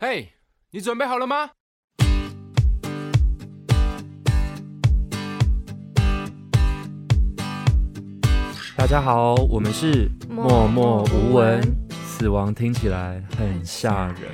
嘿，hey, 你准备好了吗？大家好，我们是默默无闻，死亡听起来很吓人。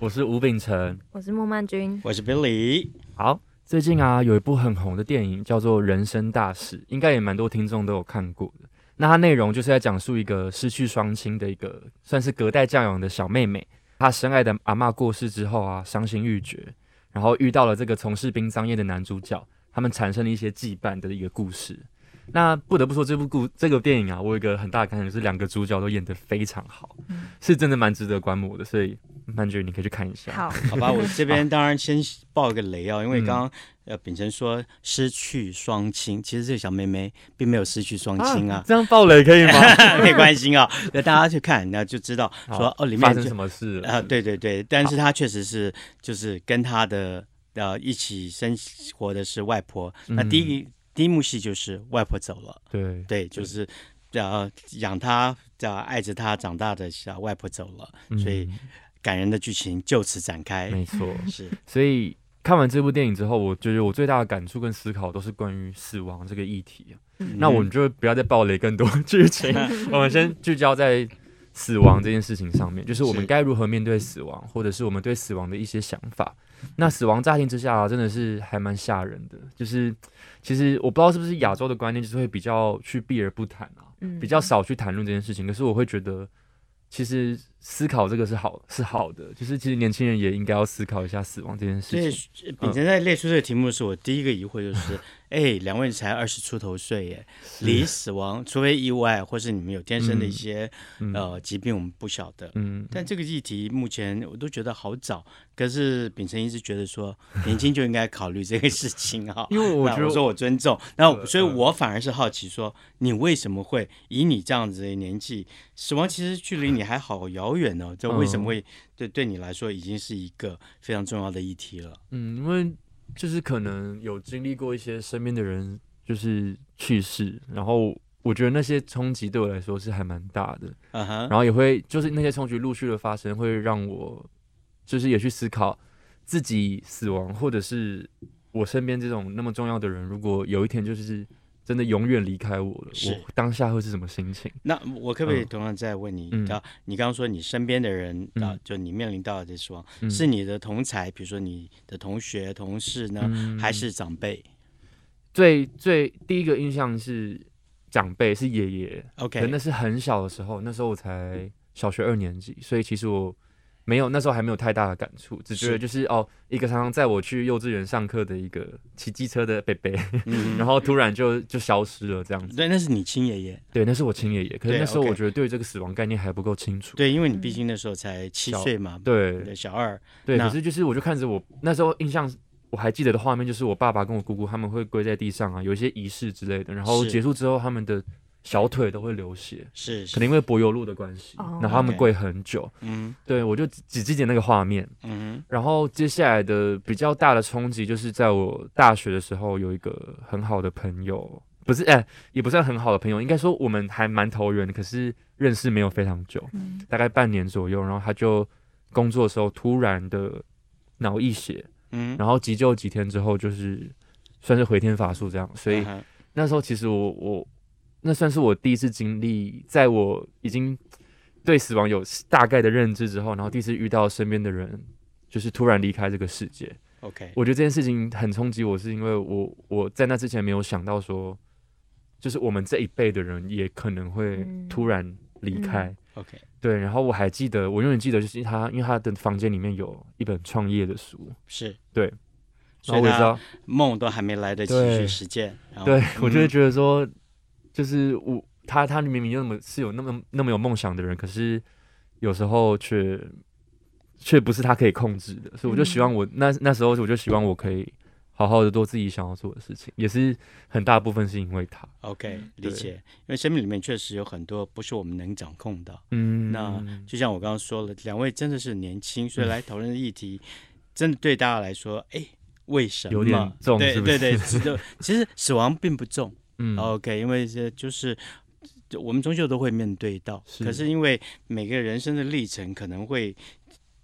我是吴秉承，我是莫曼君，我是 Billy。好，最近啊，有一部很红的电影叫做《人生大事》，应该也蛮多听众都有看过的。那它内容就是在讲述一个失去双亲的一个算是隔代教养的小妹妹，他深爱的阿嬷过世之后啊，伤心欲绝，然后遇到了这个从事殡葬业的男主角，他们产生了一些羁绊的一个故事。那不得不说，这部故这个电影啊，我有一个很大的感想，就是两个主角都演得非常好，嗯、是真的蛮值得观摩的，所以曼君你可以去看一下。好，好吧，我这边当然先爆一个雷啊，因为刚刚。呃，秉承说失去双亲，其实这个小妹妹并没有失去双亲啊，啊。这样爆雷可以吗？没关系啊，那大家去看，那就知道说哦，里面发生什么事了？啊、呃，对对对，但是她确实是就是跟她的呃一起生活的是外婆。嗯、那第一第一幕戏就是外婆走了，对对，就是呃养他、呃爱着他长大的小外婆走了，嗯、所以感人的剧情就此展开。没错，是所以。看完这部电影之后，我觉得我最大的感触跟思考都是关于死亡这个议题。嗯、那我们就不要再暴雷更多剧情，我们先聚焦在死亡这件事情上面，就是我们该如何面对死亡，或者是我们对死亡的一些想法。那死亡乍听之下、啊，真的是还蛮吓人的。就是其实我不知道是不是亚洲的观念，就是会比较去避而不谈啊，比较少去谈论这件事情。可是我会觉得。其实思考这个是好，是好的。就是其实年轻人也应该要思考一下死亡这件事情。所以秉承在列出这个题目的时候，我第一个疑惑就是。哎，两位才二十出头岁耶，离死亡，除非意外，或是你们有天生的一些、嗯、呃疾病，我们不晓得。嗯，但这个议题目前我都觉得好早。可是秉承一直觉得说，年轻就应该考虑这个事情哈。因为我觉得我说我尊重，那所以我反而是好奇说，你为什么会以你这样子的年纪，死亡其实距离你还好遥远呢？这为什么会对对你来说已经是一个非常重要的议题了？嗯，因为。就是可能有经历过一些身边的人就是去世，然后我觉得那些冲击对我来说是还蛮大的，uh huh. 然后也会就是那些冲击陆续的发生，会让我就是也去思考自己死亡，或者是我身边这种那么重要的人，如果有一天就是。真的永远离开我了，我当下会是什么心情？那我可不可以同样再问你？嗯、你刚刚说你身边的人就你面临到的死亡，嗯、是你的同才，比如说你的同学、同事呢，嗯、还是长辈？最最第一个印象是长辈，是爷爷。OK，那是很小的时候，那时候我才小学二年级，所以其实我。没有，那时候还没有太大的感触，只觉得就是，是哦，一个常常载我去幼稚园上课的一个骑机车的贝贝，嗯、然后突然就就消失了这样子。对，那是你亲爷爷。对，那是我亲爷爷。可是那时候我觉得对这个死亡概念还不够清楚。对，因为你毕竟那时候才七岁嘛。对，小二。对，可是就是我就看着我那时候印象我还记得的画面，就是我爸爸跟我姑姑他们会跪在地上啊，有一些仪式之类的，然后结束之后他们的。小腿都会流血，是，可能因为柏油路的关系，然后他们跪很久，嗯，对，我就只记得那个画面，嗯，然后接下来的比较大的冲击就是在我大学的时候有一个很好的朋友，不是，哎，也不算很好的朋友，应该说我们还蛮投缘的，可是认识没有非常久，大概半年左右，然后他就工作的时候突然的脑溢血，嗯，然后急救几天之后就是算是回天乏术这样，所以那时候其实我我。那算是我第一次经历，在我已经对死亡有大概的认知之后，然后第一次遇到身边的人，就是突然离开这个世界。OK，我觉得这件事情很冲击我，是因为我我在那之前没有想到说，就是我们这一辈的人也可能会突然离开。嗯、OK，对，然后我还记得，我永远记得就是他，因为他的房间里面有一本创业的书，是对，然后我知道梦都还没来得及去实践。对，对我就会觉得说。就是我他他明明就那么是有那么那么有梦想的人，可是有时候却却不是他可以控制的，所以我就希望我那那时候我就希望我可以好好的做自己想要做的事情，也是很大部分是因为他。OK，理解，因为生命里面确实有很多不是我们能掌控的。嗯，那就像我刚刚说了，两位真的是年轻，所以来讨论的议题，真的对大家来说，哎，为什么？有点重，是不是？对对对，其实死亡并不重。嗯，OK，因为这就是我们终究都会面对到，是，可是因为每个人生的历程可能会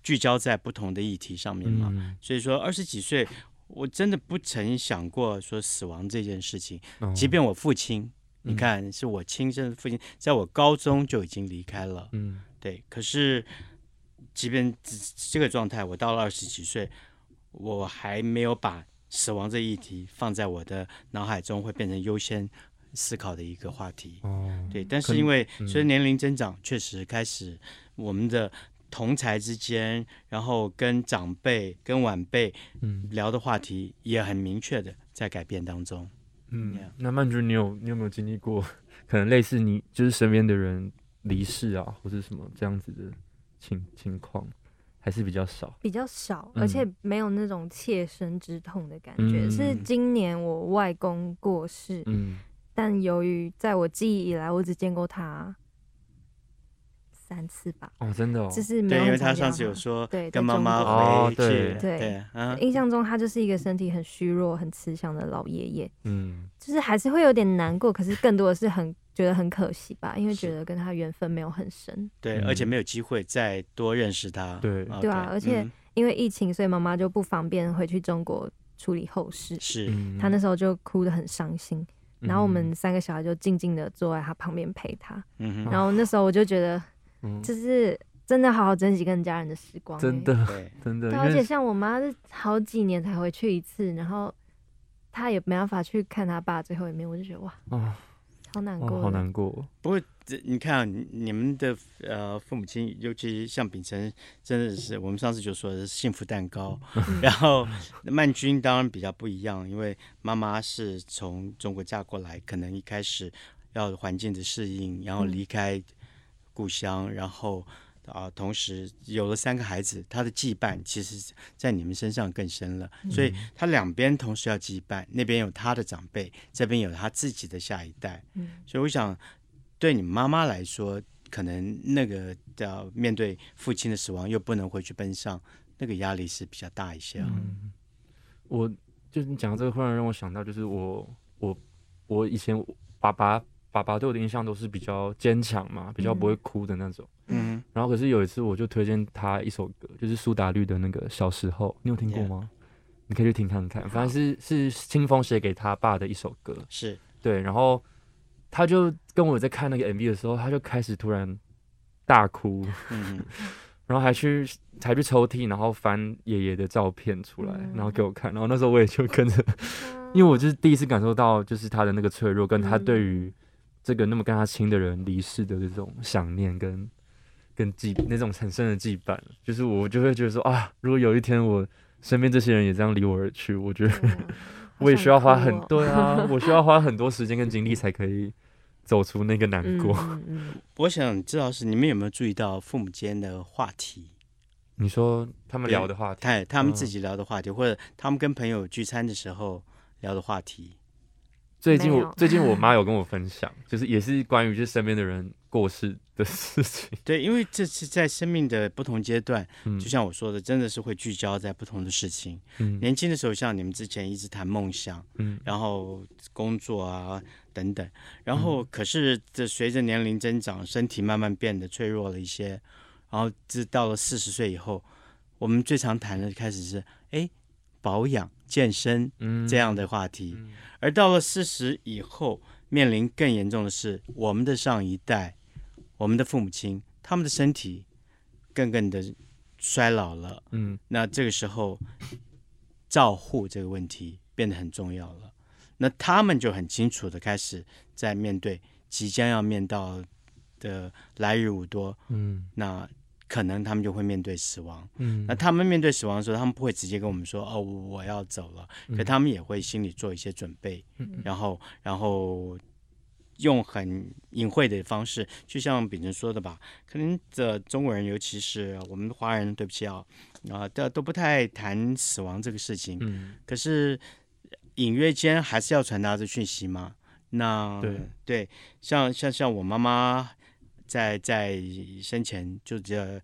聚焦在不同的议题上面嘛。嗯、所以说二十几岁，我真的不曾想过说死亡这件事情。哦、即便我父亲，嗯、你看是我亲生的父亲，在我高中就已经离开了。嗯，对。可是即便这个状态，我到了二十几岁，我还没有把死亡这议题放在我的脑海中，会变成优先思考的一个话题。哦，对。但是因为随着年龄增长，嗯、确实开始我们的同才之间，然后跟长辈、跟晚辈聊的话题，也很明确的在改变当中。嗯那曼君，你有你有没有经历过可能类似你就是身边的人离世啊，或者什么这样子的情情况？还是比较少，比较少，而且没有那种切身之痛的感觉。嗯、是今年我外公过世，嗯、但由于在我记忆以来，我只见过他三次吧。哦，真的哦，就是没有，因为他上次有说对跟妈妈回去，对对，印象中他就是一个身体很虚弱、很慈祥的老爷爷。嗯，就是还是会有点难过，可是更多的是很。觉得很可惜吧，因为觉得跟他缘分没有很深，对，而且没有机会再多认识他，对，对啊，而且因为疫情，所以妈妈就不方便回去中国处理后事，是，他那时候就哭得很伤心，然后我们三个小孩就静静的坐在他旁边陪他，然后那时候我就觉得，就是真的好好珍惜跟家人的时光，真的，真的，而且像我妈是好几年才回去一次，然后他也没办法去看他爸最后一面，我就觉得哇。好难过，哦，好难过。不过，你看，啊，你们的呃父母亲，尤其像秉承，真的是我们上次就说的是幸福蛋糕。然后曼君当然比较不一样，因为妈妈是从中国嫁过来，可能一开始要环境的适应，然后离开故乡，然后。啊，同时有了三个孩子，他的羁绊其实，在你们身上更深了。所以他两边同时要羁绊，那边有他的长辈，这边有他自己的下一代。所以我想，对你妈妈来说，可能那个要面对父亲的死亡，又不能回去奔丧，那个压力是比较大一些。嗯，我就是你讲到这个，忽然让我想到，就是我我我以前爸爸。爸爸对我的印象都是比较坚强嘛，比较不会哭的那种。嗯，然后可是有一次，我就推荐他一首歌，就是苏打绿的那个《小时候》，你有听过吗.你可以去听看看，反正是是清风写给他爸的一首歌。是对，然后他就跟我在看那个 MV 的时候，他就开始突然大哭，嗯，然后还去还去抽屉，然后翻爷爷的照片出来，然后给我看，然后那时候我也就跟着，因为我就是第一次感受到，就是他的那个脆弱，跟他对于。这个那么跟他亲的人离世的这种想念跟跟羁那种很深的羁绊，就是我就会觉得说啊，如果有一天我身边这些人也这样离我而去，我觉得、嗯、我也需要花很多啊，我需要花很多时间跟精力才可以走出那个难过。嗯嗯、我想知道是你们有没有注意到父母间的话题？你说他们聊的话题，他他们自己聊的话题，嗯、或者他们跟朋友聚餐的时候聊的话题。最近我最近我妈有跟我分享，就是也是关于就是身边的人过世的事情。对，因为这是在生命的不同阶段，嗯、就像我说的，真的是会聚焦在不同的事情。嗯、年轻的时候，像你们之前一直谈梦想，嗯，然后工作啊等等，然后可是这随着年龄增长，身体慢慢变得脆弱了一些，然后这到了四十岁以后，我们最常谈的开始是哎保养。健身这样的话题，嗯嗯、而到了四十以后，面临更严重的是我们的上一代，我们的父母亲，他们的身体更更的衰老了。嗯，那这个时候照护这个问题变得很重要了。那他们就很清楚的开始在面对即将要面到的来日无多。嗯，那。可能他们就会面对死亡，嗯，那他们面对死亡的时候，他们不会直接跟我们说哦，我要走了，可他们也会心里做一些准备，嗯，然后然后用很隐晦的方式，就像秉承说的吧，可能这中国人，尤其是我们华人，对不起啊，啊，都都不太谈死亡这个事情，嗯，可是隐约间还是要传达这讯息嘛，那对。对，像像像我妈妈。在在生前就这，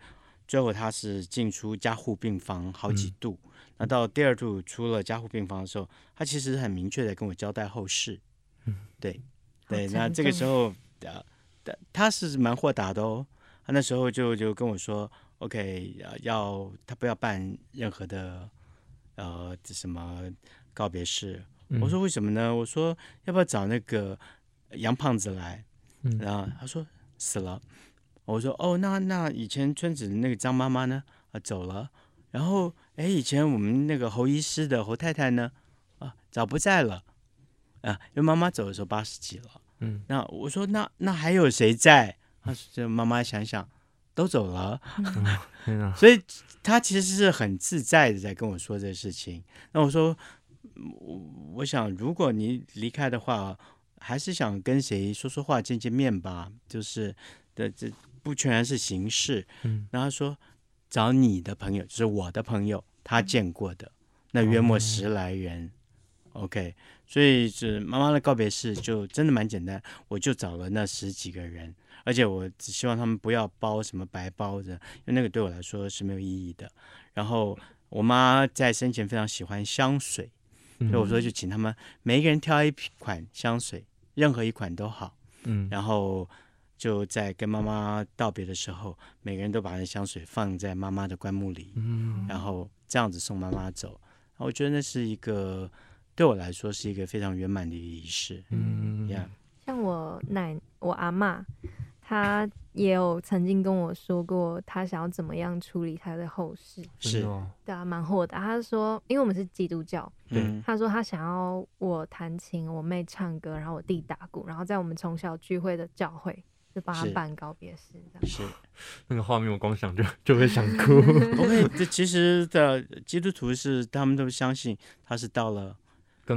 最后他是进出加护病房好几度。嗯、那到第二度出了加护病房的时候，他其实很明确的跟我交代后事。嗯，对对。那这个时候，呃，他是蛮豁达的哦。他那时候就就跟我说：“ OK，要他不要办任何的呃什么告别式。嗯、我说为什么呢？我说要不要找那个杨胖子来？嗯、然后他说死了。我说哦，那那以前村子的那个张妈妈呢？啊，走了。然后哎，以前我们那个侯医师的侯太太呢？啊，早不在了。啊，因为妈妈走的时候八十几了。嗯，那我说那那还有谁在？他说这妈妈想想，都走了。嗯、所以他其实是很自在的在跟我说这个事情。那我说，我我想如果你离开的话，还是想跟谁说说话、见见面吧。就是的，这不全然是形式。嗯，然后他说找你的朋友，就是我的朋友，他见过的那约莫十来人。嗯、OK。所以是妈妈的告别式就真的蛮简单，我就找了那十几个人，而且我只希望他们不要包什么白包的，因为那个对我来说是没有意义的。然后我妈在生前非常喜欢香水，所以我说就请他们每一个人挑一款香水，任何一款都好。嗯，然后就在跟妈妈道别的时候，每个人都把那香水放在妈妈的棺木里，嗯，然后这样子送妈妈走。我觉得那是一个。对我来说是一个非常圆满的一个仪式。嗯，Yeah. 像我奶，我阿嬷，她也有曾经跟我说过，他想要怎么样处理他的后事。是，对啊，蛮豁达。他说，因为我们是基督教，嗯，他说他想要我弹琴，我妹唱歌，然后我弟打鼓，然后在我们从小聚会的教会就帮他办告别式。这样是，那个画面我光想就就会想哭。OK，这其实的基督徒是他们都相信他是到了。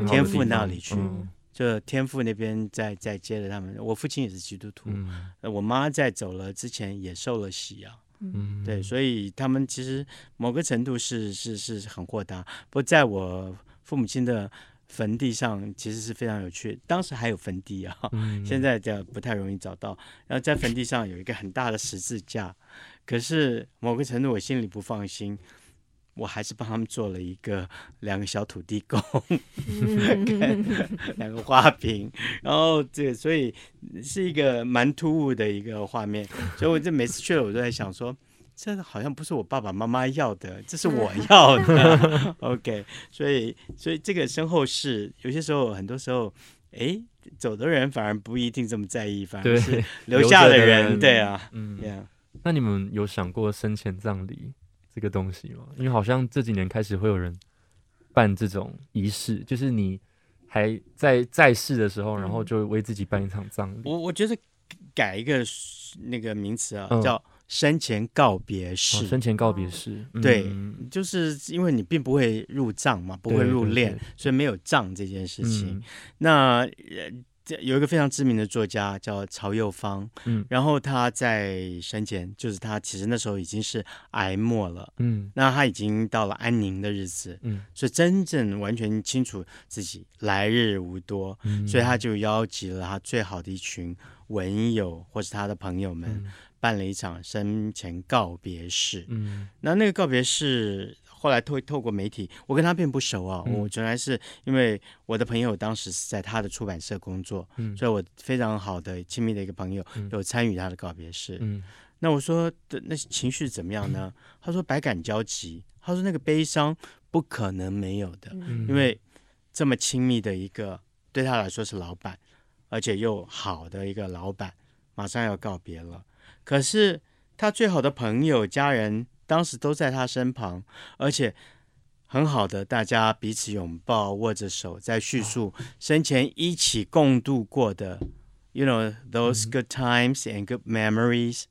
天父那里去，嗯、就天父那边在在接着他们。我父亲也是基督徒，嗯、我妈在走了之前也受了洗啊，嗯，对，所以他们其实某个程度是是是很豁达。不过在我父母亲的坟地上，其实是非常有趣。当时还有坟地啊，嗯、现在就不太容易找到。然后在坟地上有一个很大的十字架，可是某个程度我心里不放心。我还是帮他们做了一个两个小土地公，两个花瓶，然后这个所以是一个蛮突兀的一个画面，所以我这每次去了，我都在想说，这好像不是我爸爸妈妈要的，这是我要的。OK，所以所以这个身后事，有些时候很多时候，哎，走的人反而不一定这么在意，反而是留下的人，的对啊，嗯。那你们有想过生前葬礼？这个东西嘛，因为好像这几年开始会有人办这种仪式，就是你还在在世的时候，然后就为自己办一场葬礼。我我觉得改一个那个名词啊，嗯、叫生前告别式。哦、生前告别式，对，嗯、就是因为你并不会入葬嘛，不会入殓，对对对，所以没有葬这件事情。嗯、那有一个非常知名的作家叫曹幼芳，嗯，然后他在生前，就是他其实那时候已经是癌末了，嗯，那他已经到了安宁的日子，嗯，所以真正完全清楚自己来日无多，嗯，所以他就邀集了他最好的一群文友或是他的朋友们，嗯，办了一场生前告别式，嗯，那那个告别式。后来透透过媒体，我跟他并不熟啊。嗯、我原来是因为我的朋友当时是在他的出版社工作，嗯、所以我非常好的亲密的一个朋友有参与他的告别式。嗯、那我说的那情绪怎么样呢？嗯、他说百感交集。他说那个悲伤不可能没有的，嗯、因为这么亲密的一个对他来说是老板，而且又好的一个老板，马上要告别了。可是他最好的朋友家人。当时都在他身旁，而且很好的，大家彼此拥抱、握着手，在叙述生前一起共度过的，you know those good times and good memories，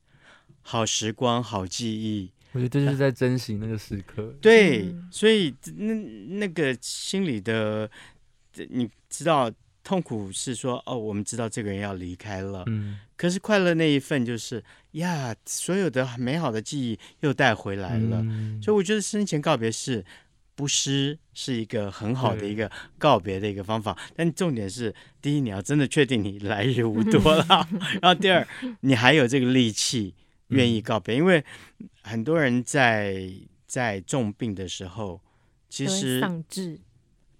好时光、好记忆。我觉得这就是在珍惜那个时刻。对，所以那那个心里的，你知道。痛苦是说哦，我们知道这个人要离开了，嗯，可是快乐那一份就是呀，所有的美好的记忆又带回来了，嗯，所以我觉得生前告别是不失是一个很好的一个告别的一个方法。但重点是，第一你要真的确定你来日无多了，然后第二你还有这个力气愿意告别，嗯，因为很多人在在重病的时候，其实丧志，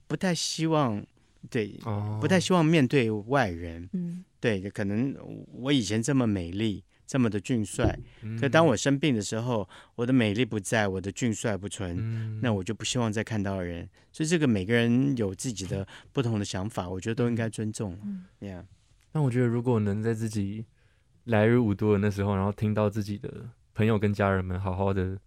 不太希望。对，不太希望面对外人。嗯，对，可能我以前这么美丽，这么的俊帅。嗯、可当我生病的时候，我的美丽不在，我的俊帅不存，嗯、那我就不希望再看到人。所以这个每个人有自己的 不同的想法，我觉得都应该尊重。嗯，Yeah。但我觉得如果能在自己来日无多的那时候，然后听到自己的朋友跟家人们好好的，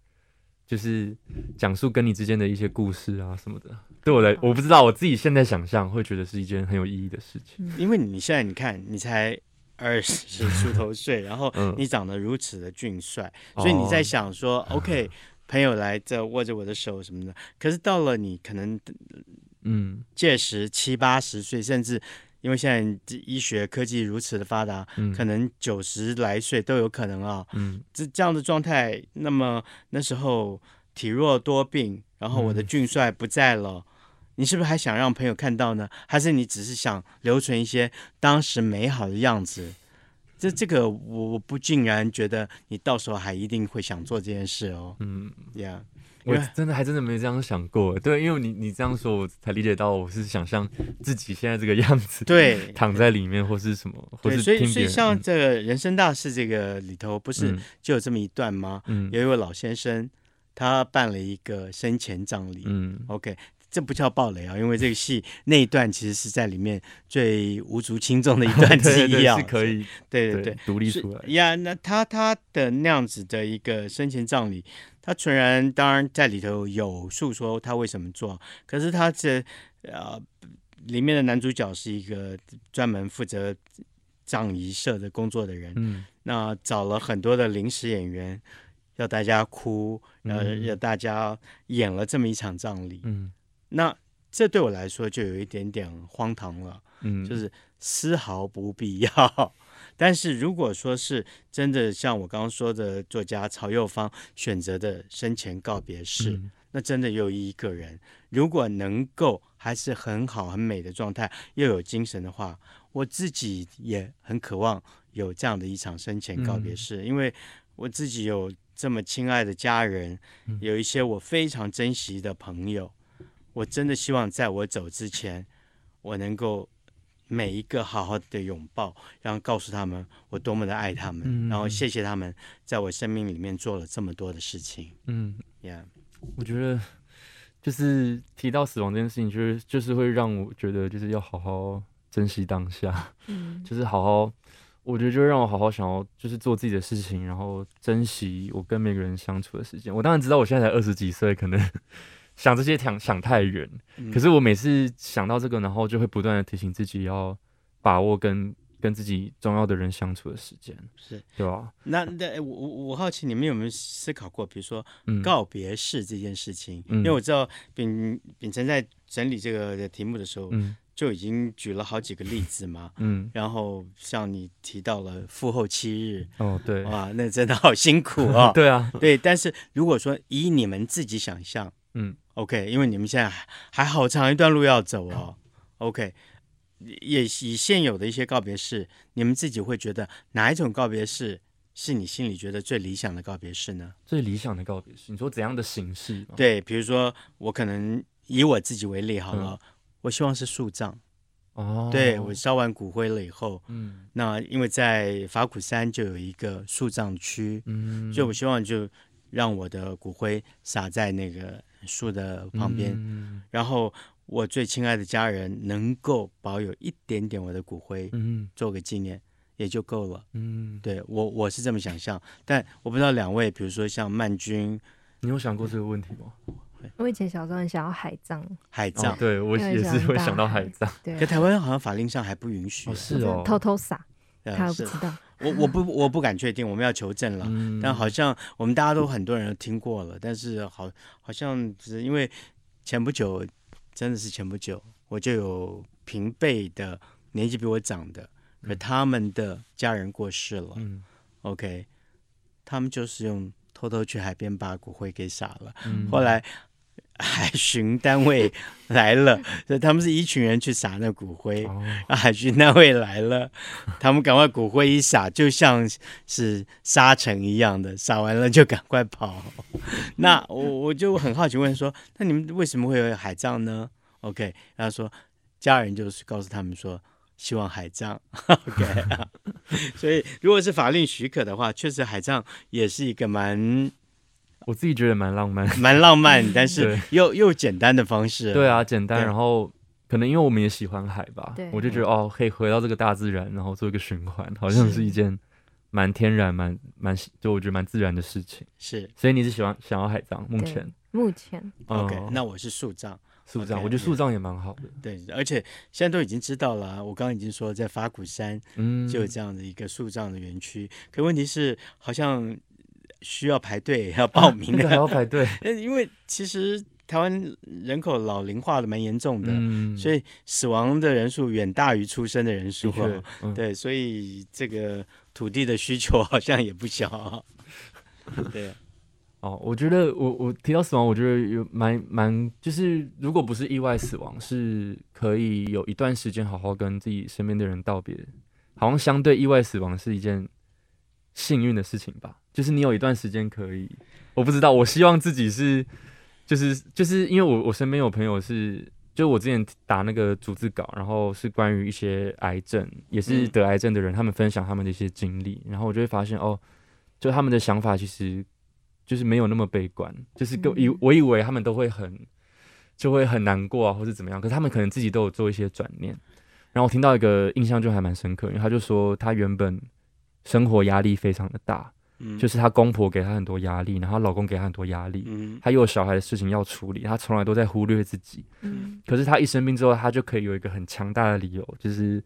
就是讲述跟你之间的一些故事啊什么的，对我来，我不知道我自己现在想象会觉得是一件很有意义的事情。因为你现在你看，你才二十出头岁，然后你长得如此的俊帅，嗯、所以你在想说、哦、，OK，朋友来这握着我的手什么的。可是到了你可能，嗯，届时七八十岁，甚至。因为现在医学科技如此的发达，嗯、可能九十来岁都有可能啊。嗯，这这样的状态，那么那时候体弱多病，然后我的俊帅不在了，嗯、你是不是还想让朋友看到呢？还是你只是想留存一些当时美好的样子？这这个我我不竟然觉得你到时候还一定会想做这件事哦。嗯，Yeah。我真的还真的没这样想过，对，因为你你这样说，我才理解到我是想象自己现在这个样子，对，躺在里面或是什么，或是所以所以像这个人生大事这个里头，不是就有这么一段吗？嗯，有一位老先生，他办了一个生前葬礼，嗯，OK，这不叫暴雷啊，因为这个戏那一段其实是在里面最无足轻重的一段之一啊，是 可以，对对对，独立出来呀。那他他的那样子的一个生前葬礼。他纯然当然在里头有诉说他为什么做，可是他这呃里面的男主角是一个专门负责葬仪社的工作的人，嗯，那找了很多的临时演员，要大家哭，然后，要大家演了这么一场葬礼，嗯，那这对我来说就有一点点荒唐了，嗯，就是丝毫不必要。但是如果说是真的像我刚刚说的作家曹幼芳选择的生前告别式，嗯、那真的又一个人，如果能够还是很好很美的状态，又有精神的话，我自己也很渴望有这样的一场生前告别式，嗯、因为我自己有这么亲爱的家人，有一些我非常珍惜的朋友，我真的希望在我走之前，我能够。每一个好好的拥抱，然后告诉他们我多么的爱他们，嗯、然后谢谢他们在我生命里面做了这么多的事情。嗯，Yeah，我觉得就是提到死亡这件事情，就是就是会让我觉得就是要好好珍惜当下，嗯，就是好好，我觉得就让我好好想要就是做自己的事情，然后珍惜我跟每个人相处的时间。我当然知道我现在才二十几岁，可能。想这些想想太远，可是我每次想到这个，然后就会不断的提醒自己要把握跟跟自己重要的人相处的时间，是对吧？那那我我我好奇你们有没有思考过，比如说告别式这件事情？嗯、因为我知道秉秉承在整理这个的题目的时候，嗯、就已经举了好几个例子嘛。嗯，然后像你提到了复后七日，哦对，哇，那真的好辛苦啊、哦。对啊，对。但是如果说以你们自己想象，嗯。OK，因为你们现在还好长一段路要走哦。OK，也以现有的一些告别式，你们自己会觉得哪一种告别式是你心里觉得最理想的告别式呢？最理想的告别式，你说怎样的形式？对，比如说我可能以我自己为例好了，嗯、我希望是树葬。哦，对，我烧完骨灰了以后，嗯，那因为在法鼓山就有一个树葬区，嗯，所以我希望就让我的骨灰撒在那个。树的旁边，嗯、然后我最亲爱的家人能够保有一点点我的骨灰，嗯，做个纪念也就够了。嗯，对我我是这么想象，但我不知道两位，比如说像曼君，你有想过这个问题吗？我以前小时候很想要海葬，海葬，对我也是会想到海葬，对，可台湾好像法令上还不允许，哦是哦，偷偷撒，他不知道。我我不我不敢确定，我们要求证了。嗯、但好像我们大家都很多人都听过了，但是好好像是因为前不久，真的是前不久，我就有平辈的年纪比我长的，可他们的家人过世了。嗯、OK，他们就是用偷偷去海边把骨灰给撒了，嗯、后来。海巡单位来了，所以他们是一群人去撒那骨灰。Oh. 海巡单位来了，他们赶快骨灰一撒，就像是沙尘一样的，撒完了就赶快跑。那我我就很好奇问说，那你们为什么会有海葬呢？OK，然后说家人就是告诉他们说，希望海葬。OK，所以如果是法令许可的话，确实海葬也是一个蛮，我自己觉得蛮浪漫，蛮浪漫，但是又又简单的方式。对啊，简单，然后。可能因为我们也喜欢海吧，我就觉得哦，可以回到这个大自然，然后做一个循环，好像是一件蛮天然、蛮蛮就我觉得蛮自然的事情。是，所以你是喜欢想要海葬？目前目前，OK，那我是树葬，树葬，我觉得树葬也蛮好的。对，而且现在都已经知道了，我刚刚已经说在法鼓山，嗯，就有这样的一个树葬的园区。可问题是，好像需要排队 要报名的，还要排队，因为其实。台湾人口老龄化的蛮严重的，嗯、所以死亡的人数远大于出生的人数。嗯、对，所以这个土地的需求好像也不小。对，哦，我觉得我我提到死亡，我觉得有蛮蛮，就是如果不是意外死亡，是可以有一段时间好好跟自己身边的人道别，好像相对意外死亡是一件幸运的事情吧。就是你有一段时间可以，我不知道，我希望自己是。就是就是因为我我身边有朋友是，就我之前打那个逐字稿，然后是关于一些癌症，也是得癌症的人，他们分享他们的一些经历，然后我就会发现哦，就他们的想法其实就是没有那么悲观，就是跟以我以为他们都会很就会很难过啊，或是怎么样，可是他们可能自己都有做一些转念，然后我听到一个印象就还蛮深刻，因为他就说他原本生活压力非常的大。就是她公婆给她很多压力，然后她老公给她很多压力，嗯，她又有小孩的事情要处理，她从来都在忽略自己，嗯，可是她一生病之后，她就可以有一个很强大的理由，就是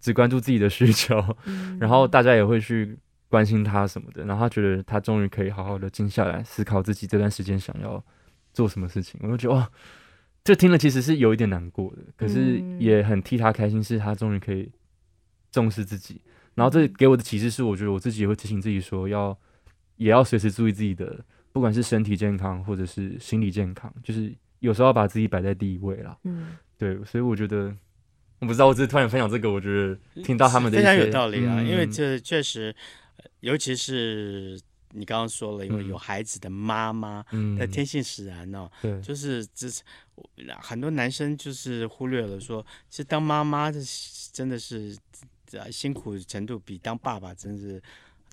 只关注自己的需求，嗯，然后大家也会去关心她什么的，然后她觉得她终于可以好好的静下来思考自己这段时间想要做什么事情，我就觉得哇，这听了其实是有一点难过的，可是也很替她开心，是她终于可以重视自己。然后这给我的启示是，我觉得我自己也会提醒自己说，要也要随时注意自己的，不管是身体健康或者是心理健康，就是有时候要把自己摆在第一位啦。嗯，对，所以我觉得，我不知道，我只是突然分享这个，我觉得听到他们的非常有道理啊，嗯、因为这确实，尤其是你刚刚说了，因为有孩子的妈妈，嗯，那天性使然哦，对，就是这是很多男生就是忽略了说，其实当妈妈的真的是。辛苦程度比当爸爸真是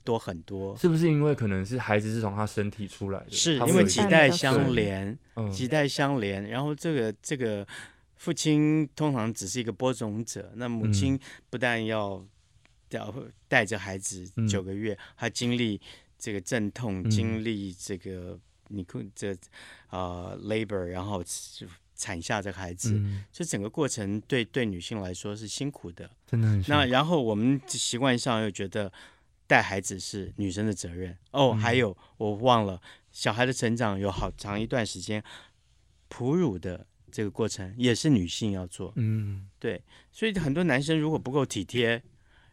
多很多，是不是因为可能是孩子是从他身体出来的？是因为脐带相连，脐带相连，然后这个这个父亲通常只是一个播种者，那母亲不但要要带着孩子九个月，还经历这个阵痛，经历这个你看这啊 labor，然后就。产下这个孩子，这、嗯、整个过程对对女性来说是辛苦的，真的很辛苦。那然后我们习惯上又觉得带孩子是女生的责任哦，嗯、还有我忘了，小孩的成长有好长一段时间，哺乳的这个过程也是女性要做。嗯，对，所以很多男生如果不够体贴，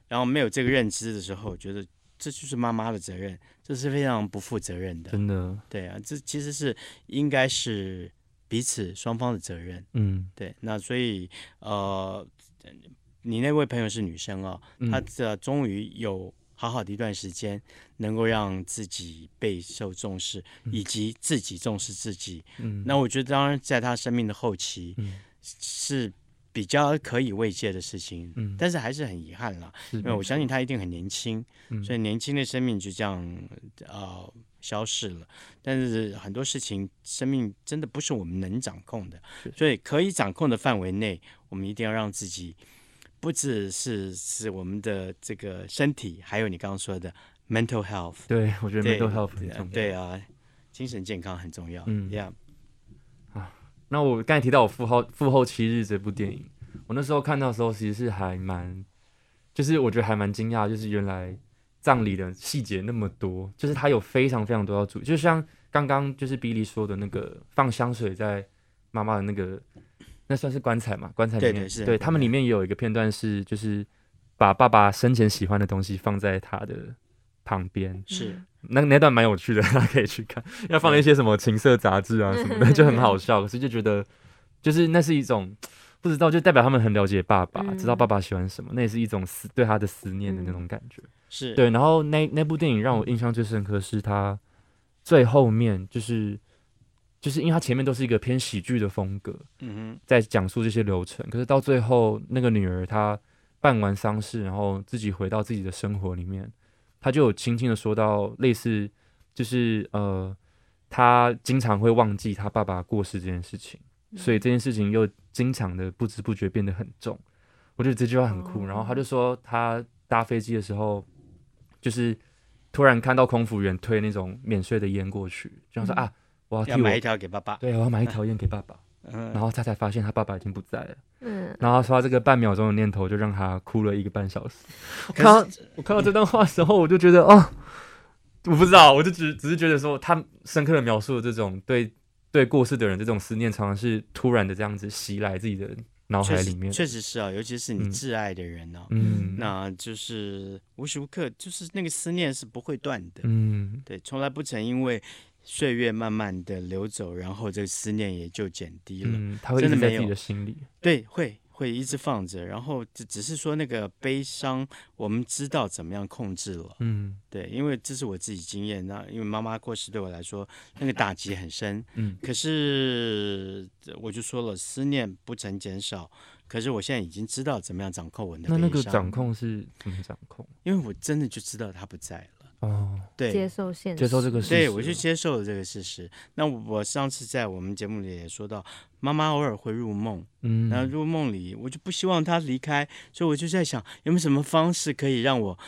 然后没有这个认知的时候，觉得这就是妈妈的责任，这是非常不负责任的。真的，对啊，这其实是应该是。彼此双方的责任，嗯，对，那所以呃，你那位朋友是女生啊、她这终于有好好的一段时间，能够让自己备受重视，嗯、以及自己重视自己。嗯，那我觉得当然在她生命的后期，嗯，是比较可以慰藉的事情，嗯，但是还是很遗憾了，因为我相信他一定很年轻，嗯、所以年轻的生命就这样呃。消失了，但是很多事情，生命真的不是我们能掌控的，所以可以掌控的范围内，我们一定要让自己，不只是是我们的这个身体，还有你刚刚说的 mental health。对，我觉得 mental health 很重要。对啊，精神健康很重要。嗯，Yeah. 啊，那我刚才提到我父后父后七日这部电影，我那时候看到的时候，其实是还蛮，就是我觉得还蛮惊讶，就是原来。葬礼的细节那么多，就是他有非常非常多要注意，就像刚刚就是 Billy 说的那个放香水在妈妈的那个，那算是棺材嘛？棺材里面，对他们里面也有一个片段是，就是把爸爸生前喜欢的东西放在他的旁边，是。那那段蛮有趣的，大家可以去看，要放一些什么情色杂志啊什么的，就很好笑，可是就觉得就是那是一种。不知道，就代表他们很了解爸爸，嗯、知道爸爸喜欢什么，那也是一种思对他的思念的那种感觉。是。对，然后那那部电影让我印象最深刻是他最后面，就是就是因为他前面都是一个偏喜剧的风格，嗯哼，在讲述这些流程，可是到最后那个女儿她办完丧事，然后自己回到自己的生活里面，他就有轻轻的说到类似，就是呃，他经常会忘记他爸爸过世这件事情，所以这件事情又经常的不知不觉变得很重。我觉得这句话很酷。然后他就说，他搭飞机的时候，就是突然看到空服员推那种免税的烟过去，就想说啊，我要替我要买一条给爸爸，对，我要买一条烟给爸爸。然后他才发现他爸爸已经不在了。嗯，然后他说这个半秒钟的念头就让他哭了一个半小时。我看到我看到这段话的时候，我就觉得哦，我不知道，我就只只是觉得说，他深刻的描述了这种对对过世的人这种思念，常常是突然的这样子袭来自己的脑海里面。确实是啊，尤其是你挚爱的人呢，嗯，那就是无时无刻就是那个思念是不会断的。嗯，对，从来不曾因为。岁月慢慢的流走，然后这个思念也就减低了。嗯，他会一直在自己的心里。对，会会一直放着，然后只只是说那个悲伤，我们知道怎么样控制了。嗯，对，因为这是我自己经验。那因为妈妈过世对我来说，那个打击很深。嗯，可是我就说了，思念不曾减少。可是我现在已经知道怎么样掌控我的悲伤。那那个掌控是怎么掌控？因为我真的就知道他不在了。哦，对，接受现实，接受这个事实，对，我就接受了这个事实。那我上次在我们节目里也说到，妈妈偶尔会入梦，嗯，然后入梦里，我就不希望她离开，所以我就在想，有没有什么方式可以让我，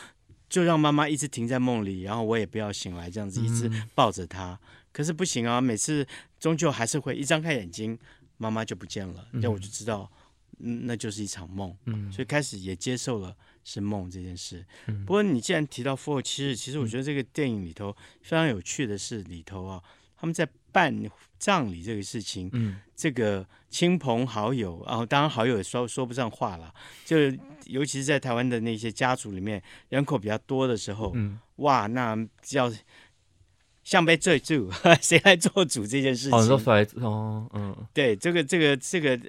就让妈妈一直停在梦里，然后我也不要醒来，这样子一直抱着她。嗯、可是不行啊，每次终究还是会一张开眼睛，妈妈就不见了，那、嗯、我就知道，嗯，那就是一场梦，嗯，所以开始也接受了。是梦这件事，不过你既然提到《父后七日》，其实我觉得这个电影里头非常有趣的是里头啊，他们在办葬礼这个事情，嗯，这个亲朋好友，然后当然好友也说说不上话了，就尤其是在台湾的那些家族里面，人口比较多的时候，嗯，哇，那叫像被罪住，谁来做主这件事情？哦，嗯，对，这个这个这个，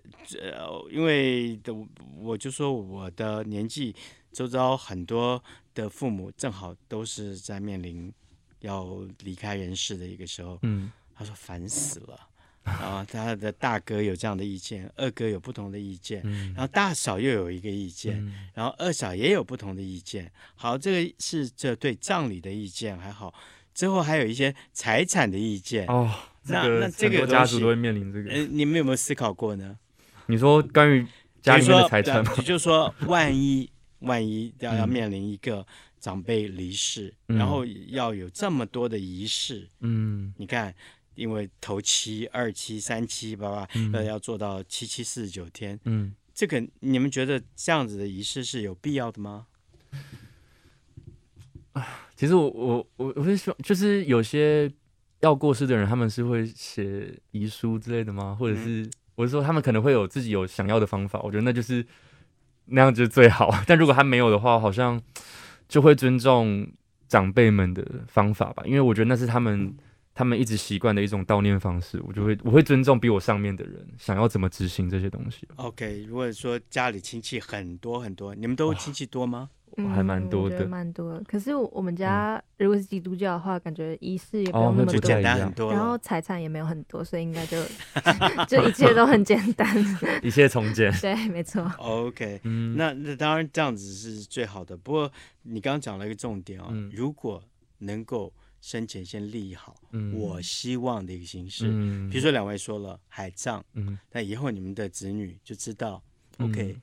呃，因为的我就说我的年纪。周遭很多的父母正好都是在面临要离开人世的一个时候，嗯，他说烦死了，然后他的大哥有这样的意见，二哥有不同的意见，嗯，然后大嫂又有一个意见，嗯，然后二嫂也有不同的意见。好，这个是这对葬礼的意见还好，之后还有一些财产的意见哦。那那这个家族都会面临这个，呃，你们有没有思考过呢？你说关于家里面的财产吗？也就是说，万一。万一要要面临一个长辈离世，嗯、然后要有这么多的仪式，嗯，你看，因为头七、二七、三七，爸爸呃要做到七七四十九天，嗯，这个你们觉得这样子的仪式是有必要的吗？啊，其实我我我我会说，就是有些要过世的人，他们是会写遗书之类的吗？或者是、嗯、我是说，他们可能会有自己有想要的方法，我觉得那就是。那样就最好，但如果他没有的话，好像就会尊重长辈们的方法吧，因为我觉得那是他们他们一直习惯的一种悼念方式，我就会我会尊重比我上面的人想要怎么执行这些东西。OK，如果说家里亲戚很多很多，你们都亲戚多吗？嗯、还蛮多的，蛮多的。可是我们家如果是基督教的话，感觉仪式也不用那么多，哦、简单很多，然后财产也没有很多，所以应该就 就一切都很简单，一切从简。对，没错。OK，嗯，那那当然这样子是最好的。不过你刚刚讲了一个重点啊、哦，嗯、如果能够生前先立好，嗯、我希望的一个形式，嗯、比如说两位说了海葬，嗯，那以后你们的子女就知道、嗯、，OK，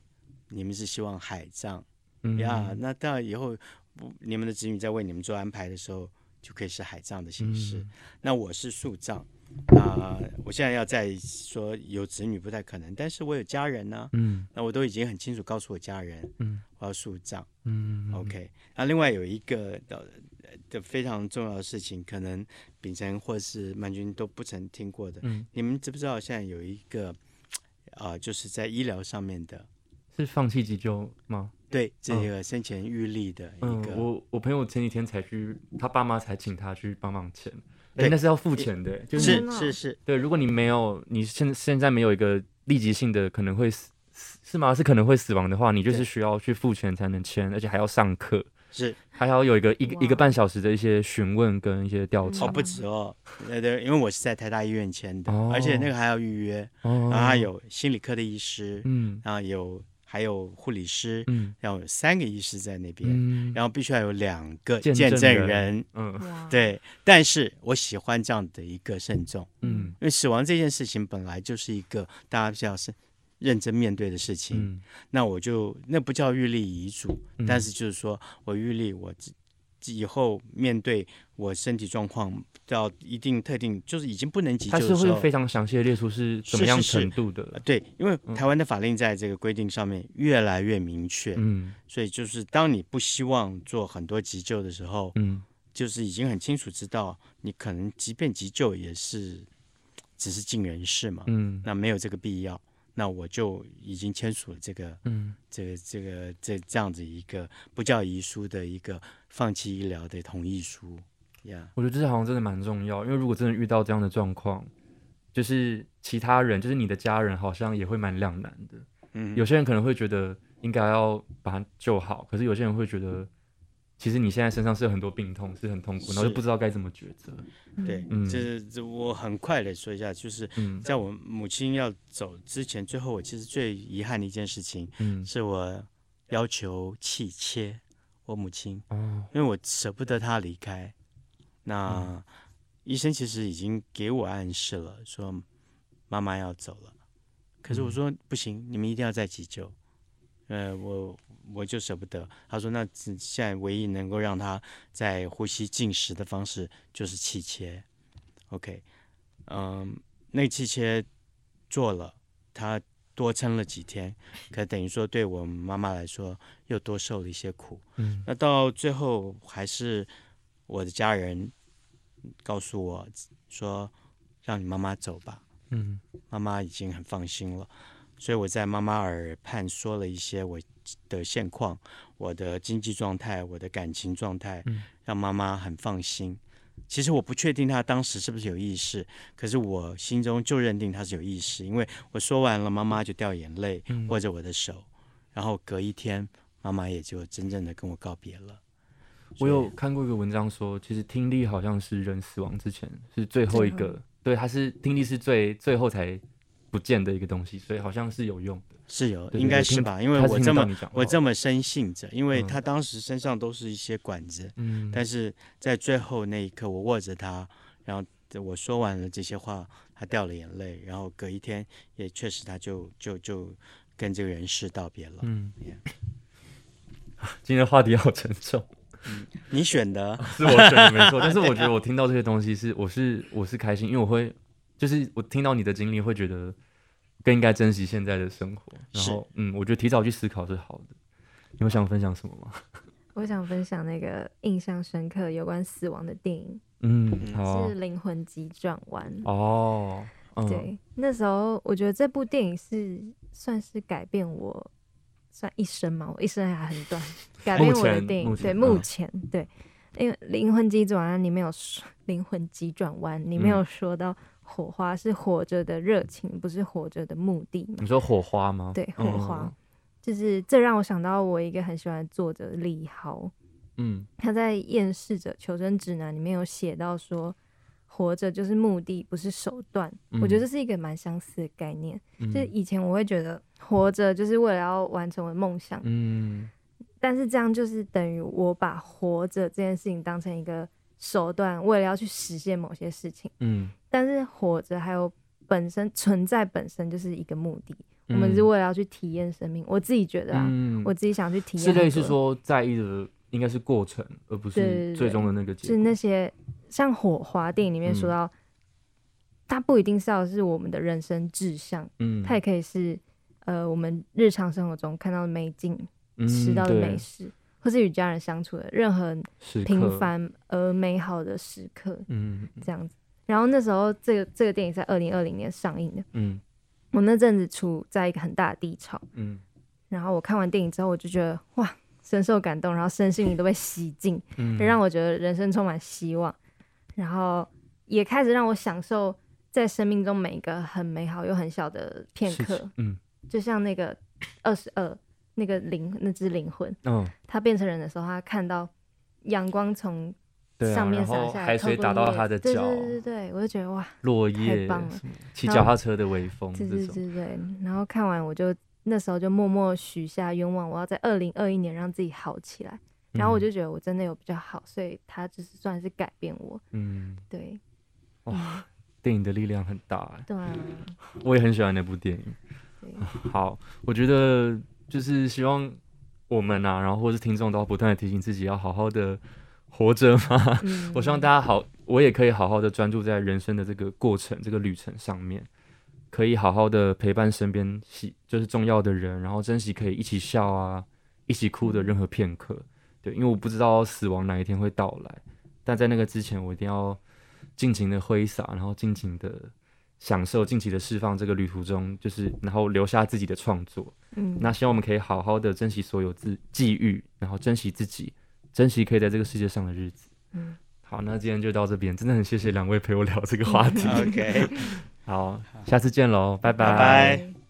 你们是希望海葬。呀那当然以后你们的子女在为你们做安排的时候，就可以是海葬的形式。嗯、那我是树葬，啊、呃，我现在要再说有子女不太可能，但是我有家人呢、啊。嗯，那我都已经很清楚告诉我家人，嗯，我要树葬。嗯，OK。那另外有一个的的非常重要的事情，可能秉承或是曼君都不曾听过的。嗯，你们知不知道现在有一个啊、呃，就是在医疗上面的，是放弃急救吗？对，这个生前预立的一个，嗯、我我朋友前几天才去，他爸妈才请他去帮忙签，哎对，那是要付钱的，就是是是，对，如果你没有，你现现在没有一个立即性的可能会死，是吗？是可能会死亡的话，你就是需要去付钱才能签，而且还要上课，是还要有一个一个一个半小时的一些询问跟一些调查，哦，不止哦，对对，因为我是在台大医院签的，哦、而且那个还要预约，哦、然后还有心理科的医师，嗯，然后有。还有护理师，嗯，要有三个医师在那边，嗯，然后必须要有两个见证人，嗯，对。但是我喜欢这样的一个慎重，嗯，因为死亡这件事情本来就是一个大家比较是认真面对的事情，嗯，那我就那不叫预立遗嘱，嗯，但是就是说我预立我。以后面对我身体状况到一定特定，就是已经不能急救的时候，他是会非常详细的列出是怎么样程度的。是是是对，因为台湾的法令在这个规定上面越来越明确，嗯，所以就是当你不希望做很多急救的时候，嗯，就是已经很清楚知道你可能即便急救也是只是尽人事嘛，嗯，那没有这个必要。那我就已经签署了这个，嗯，这个这个这这样子一个不叫遗书的一个放弃医疗的同意书，呀、yeah，我觉得这好像真的蛮重要，因为如果真的遇到这样的状况，就是其他人，就是你的家人，好像也会蛮两难的。嗯，有些人可能会觉得应该要把他救好，可是有些人会觉得。其实你现在身上是有很多病痛，是很痛苦，然后就不知道该怎么抉择。对，嗯，就是这我很快的说一下，就是在我母亲要走之前，最后我其实最遗憾的一件事情，嗯，是我要求弃切我母亲，哦，因为我舍不得她离开。那医生其实已经给我暗示了，说妈妈要走了，可是我说不行，你们一定要再急救。呃，我。我就舍不得。他说：“那现在唯一能够让他在呼吸进食的方式就是气切。”OK，嗯，那气切做了，他多撑了几天，可等于说对我妈妈来说又多受了一些苦。嗯，那到最后还是我的家人告诉我说：“让你妈妈走吧。”嗯，妈妈已经很放心了，所以我在妈妈耳畔说了一些我。的现况，我的经济状态，我的感情状态，让妈妈很放心。其实我不确定她当时是不是有意识，可是我心中就认定她是有意识，因为我说完了，妈妈就掉眼泪，握着我的手，然后隔一天，妈妈也就真正的跟我告别了。我有看过一个文章说，其实听力好像是人死亡之前是最后一个，对，他是听力是最最后才不见的一个东西，所以好像是有用的。是有，应该是吧，因为我这么我这么深信着，因为他当时身上都是一些管子，嗯，但是在最后那一刻，我握着他，然后我说完了这些话，他掉了眼泪，然后隔一天也确实他就就就跟这个人世道别了，嗯，yeah. 今天的话题好沉重，嗯，你选的。是我选的没错，但是我觉得我听到这些东西是我是我是开心，因为我会就是我听到你的经历会觉得。更应该珍惜现在的生活，然后，嗯，我觉得提早去思考是好的。你有想分享什么吗？我想分享那个印象深刻有关死亡的电影，嗯，是《灵魂急转弯》哦。对，那时候我觉得这部电影是算是改变我算一生嘛，我一生还很短，改变我的电影。对，目前、嗯、对，因为《灵魂急转弯》里面有说，《灵魂急转弯》里面有说到。火花是活着的热情，不是活着的目的。你说火花吗？对，火花、嗯、就是这让我想到我一个很喜欢的作者李豪。嗯，他在《厌世者求生指南》里面有写到说，活着就是目的，不是手段。嗯、我觉得这是一个蛮相似的概念。嗯、就是以前我会觉得活着就是为了要完成我的梦想。嗯，但是这样就是等于我把活着这件事情当成一个手段，为了要去实现某些事情。嗯。但是活着还有本身存在本身就是一个目的，嗯、我们是为了要去体验生命。我自己觉得啊，嗯、我自己想去体验。是类似说在意的应该是过程，而不是最终的那个结果。是那些像火花电影里面说到，它、嗯、不一定是要是我们的人生志向，嗯，它也可以是呃我们日常生活中看到的美景，嗯、吃到的美食，或是与家人相处的任何平凡而美好的时刻，嗯，这样子。然后那时候，这个这个电影在二零二零年上映的。嗯，我那阵子处在一个很大的低潮。嗯，然后我看完电影之后，我就觉得哇，深受感动，然后身心灵都被洗净，嗯，让我觉得人生充满希望。然后也开始让我享受在生命中每一个很美好又很小的片刻。嗯，就像那个二十二那个灵那只灵魂，嗯，他变成人的时候，他看到阳光从。上面洒下来，海水打到他的脚，对对对对，我就觉得哇，落叶，太棒了！骑脚踏车的微风，对对对对。然后看完我就那时候就默默许下愿望，我要在二零二一年让自己好起来。然后我就觉得我真的有比较好，所以他就是算是改变我。嗯，对。哇，电影的力量很大。对啊。我也很喜欢那部电影。好，我觉得就是希望我们啊，然后或是听众都要不断的提醒自己，要好好的活着嘛。嗯。我希望大家好，我也可以好好的专注在人生的这个过程、这个旅程上面，可以好好的陪伴身边喜就是重要的人，然后珍惜可以一起笑啊、一起哭的任何片刻。对，因为我不知道死亡哪一天会到来，但在那个之前，我一定要尽情的挥洒，然后尽情的享受，近期的释放。这个旅途中，就是然后留下自己的创作。嗯，那希望我们可以好好的珍惜所有自际遇，然后珍惜自己，珍惜可以在这个世界上的日子。嗯，好，那今天就到这边，真的很谢谢两位陪我聊这个话题。OK，好，下次见喽，拜拜。拜拜。